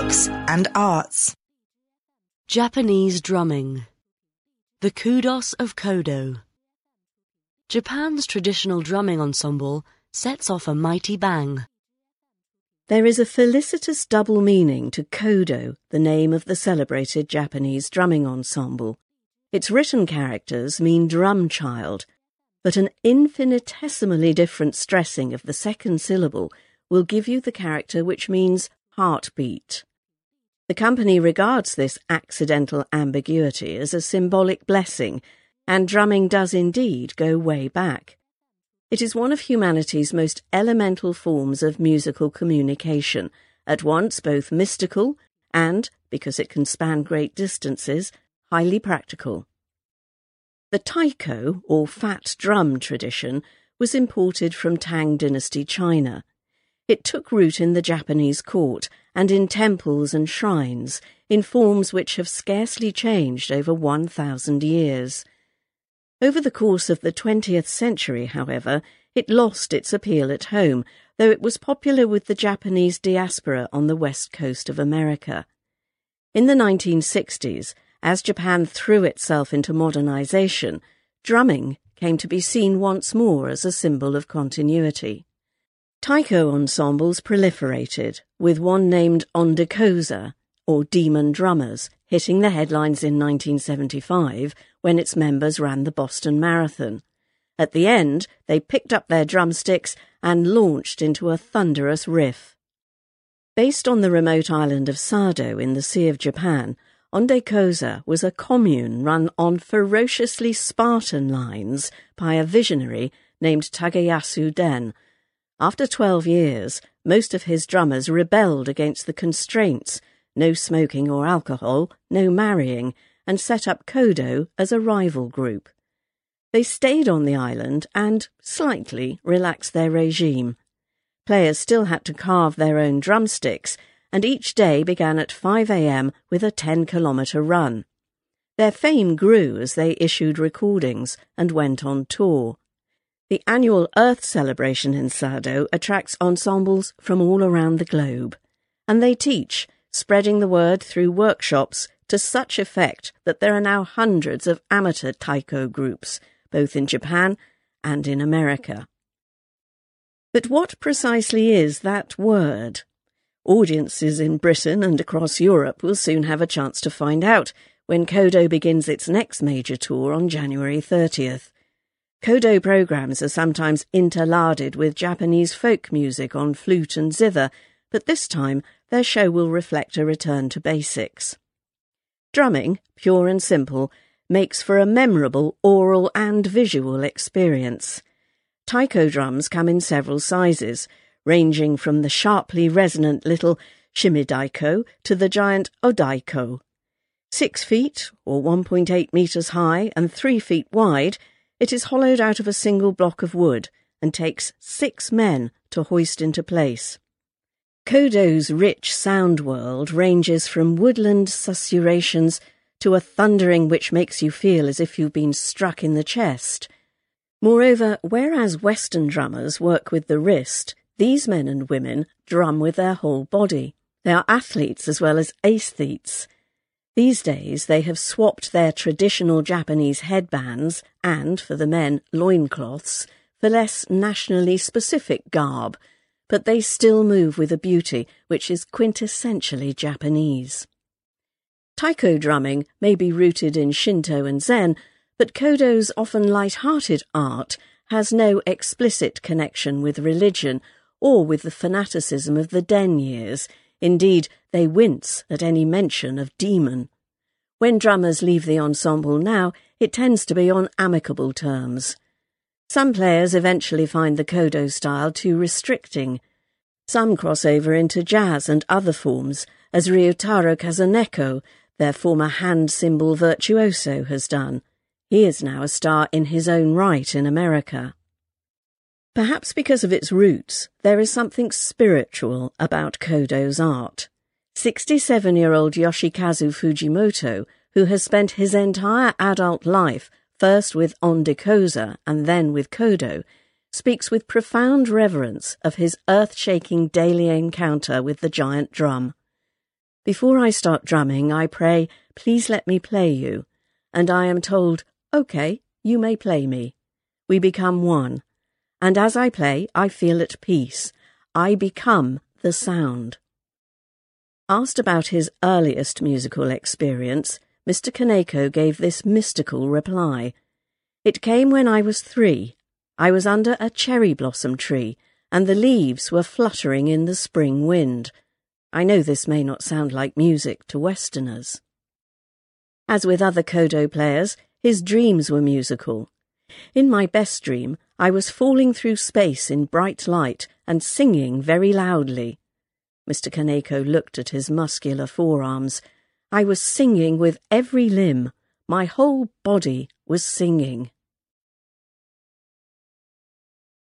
books and arts. Japanese drumming. The Kudos of Kodo. Japan's traditional drumming ensemble sets off a mighty bang. There is a felicitous double meaning to Kodo, the name of the celebrated Japanese drumming ensemble. Its written characters mean drum child, but an infinitesimally different stressing of the second syllable will give you the character which means heartbeat. The company regards this accidental ambiguity as a symbolic blessing, and drumming does indeed go way back. It is one of humanity's most elemental forms of musical communication, at once both mystical and, because it can span great distances, highly practical. The taiko, or fat drum tradition, was imported from Tang Dynasty China. It took root in the Japanese court and in temples and shrines in forms which have scarcely changed over 1,000 years. Over the course of the 20th century, however, it lost its appeal at home, though it was popular with the Japanese diaspora on the west coast of America. In the 1960s, as Japan threw itself into modernization, drumming came to be seen once more as a symbol of continuity. Taiko ensembles proliferated, with one named Ondekoza, or Demon Drummers, hitting the headlines in 1975 when its members ran the Boston Marathon. At the end, they picked up their drumsticks and launched into a thunderous riff. Based on the remote island of Sado in the Sea of Japan, Ondekoza was a commune run on ferociously Spartan lines by a visionary named Tagayasu Den, after 12 years, most of his drummers rebelled against the constraints no smoking or alcohol, no marrying, and set up Kodo as a rival group. They stayed on the island and slightly relaxed their regime. Players still had to carve their own drumsticks, and each day began at 5 a.m. with a 10 kilometre run. Their fame grew as they issued recordings and went on tour. The annual Earth celebration in Sado attracts ensembles from all around the globe, and they teach, spreading the word through workshops to such effect that there are now hundreds of amateur taiko groups, both in Japan and in America. But what precisely is that word? Audiences in Britain and across Europe will soon have a chance to find out when Kodo begins its next major tour on January 30th. Kodo programs are sometimes interlarded with Japanese folk music on flute and zither, but this time their show will reflect a return to basics. Drumming, pure and simple, makes for a memorable aural and visual experience. Taiko drums come in several sizes, ranging from the sharply resonant little shimedaiko to the giant odaiko. Six feet, or 1.8 metres high, and three feet wide, it is hollowed out of a single block of wood and takes six men to hoist into place. Kodo's rich sound world ranges from woodland susurrations to a thundering which makes you feel as if you've been struck in the chest. Moreover, whereas Western drummers work with the wrist, these men and women drum with their whole body. They are athletes as well as aesthetes. These days they have swapped their traditional Japanese headbands and, for the men, loincloths for less nationally specific garb, but they still move with a beauty which is quintessentially Japanese. Taiko drumming may be rooted in Shinto and Zen, but Kodo's often light-hearted art has no explicit connection with religion or with the fanaticism of the Den years, Indeed, they wince at any mention of demon. When drummers leave the ensemble now, it tends to be on amicable terms. Some players eventually find the Kodo style too restricting. Some cross over into jazz and other forms, as Ryotaro Kazaneko, their former hand cymbal virtuoso, has done. He is now a star in his own right in America. Perhaps because of its roots, there is something spiritual about Kodo's art. 67 year old Yoshikazu Fujimoto, who has spent his entire adult life first with Ondekoza and then with Kodo, speaks with profound reverence of his earth shaking daily encounter with the giant drum. Before I start drumming, I pray, please let me play you, and I am told, OK, you may play me. We become one, and as I play, I feel at peace. I become the sound. Asked about his earliest musical experience, Mr. Kaneko gave this mystical reply. It came when I was three. I was under a cherry blossom tree, and the leaves were fluttering in the spring wind. I know this may not sound like music to Westerners. As with other Kodo players, his dreams were musical. In my best dream, I was falling through space in bright light and singing very loudly. Mr. Kaneko looked at his muscular forearms. I was singing with every limb. My whole body was singing.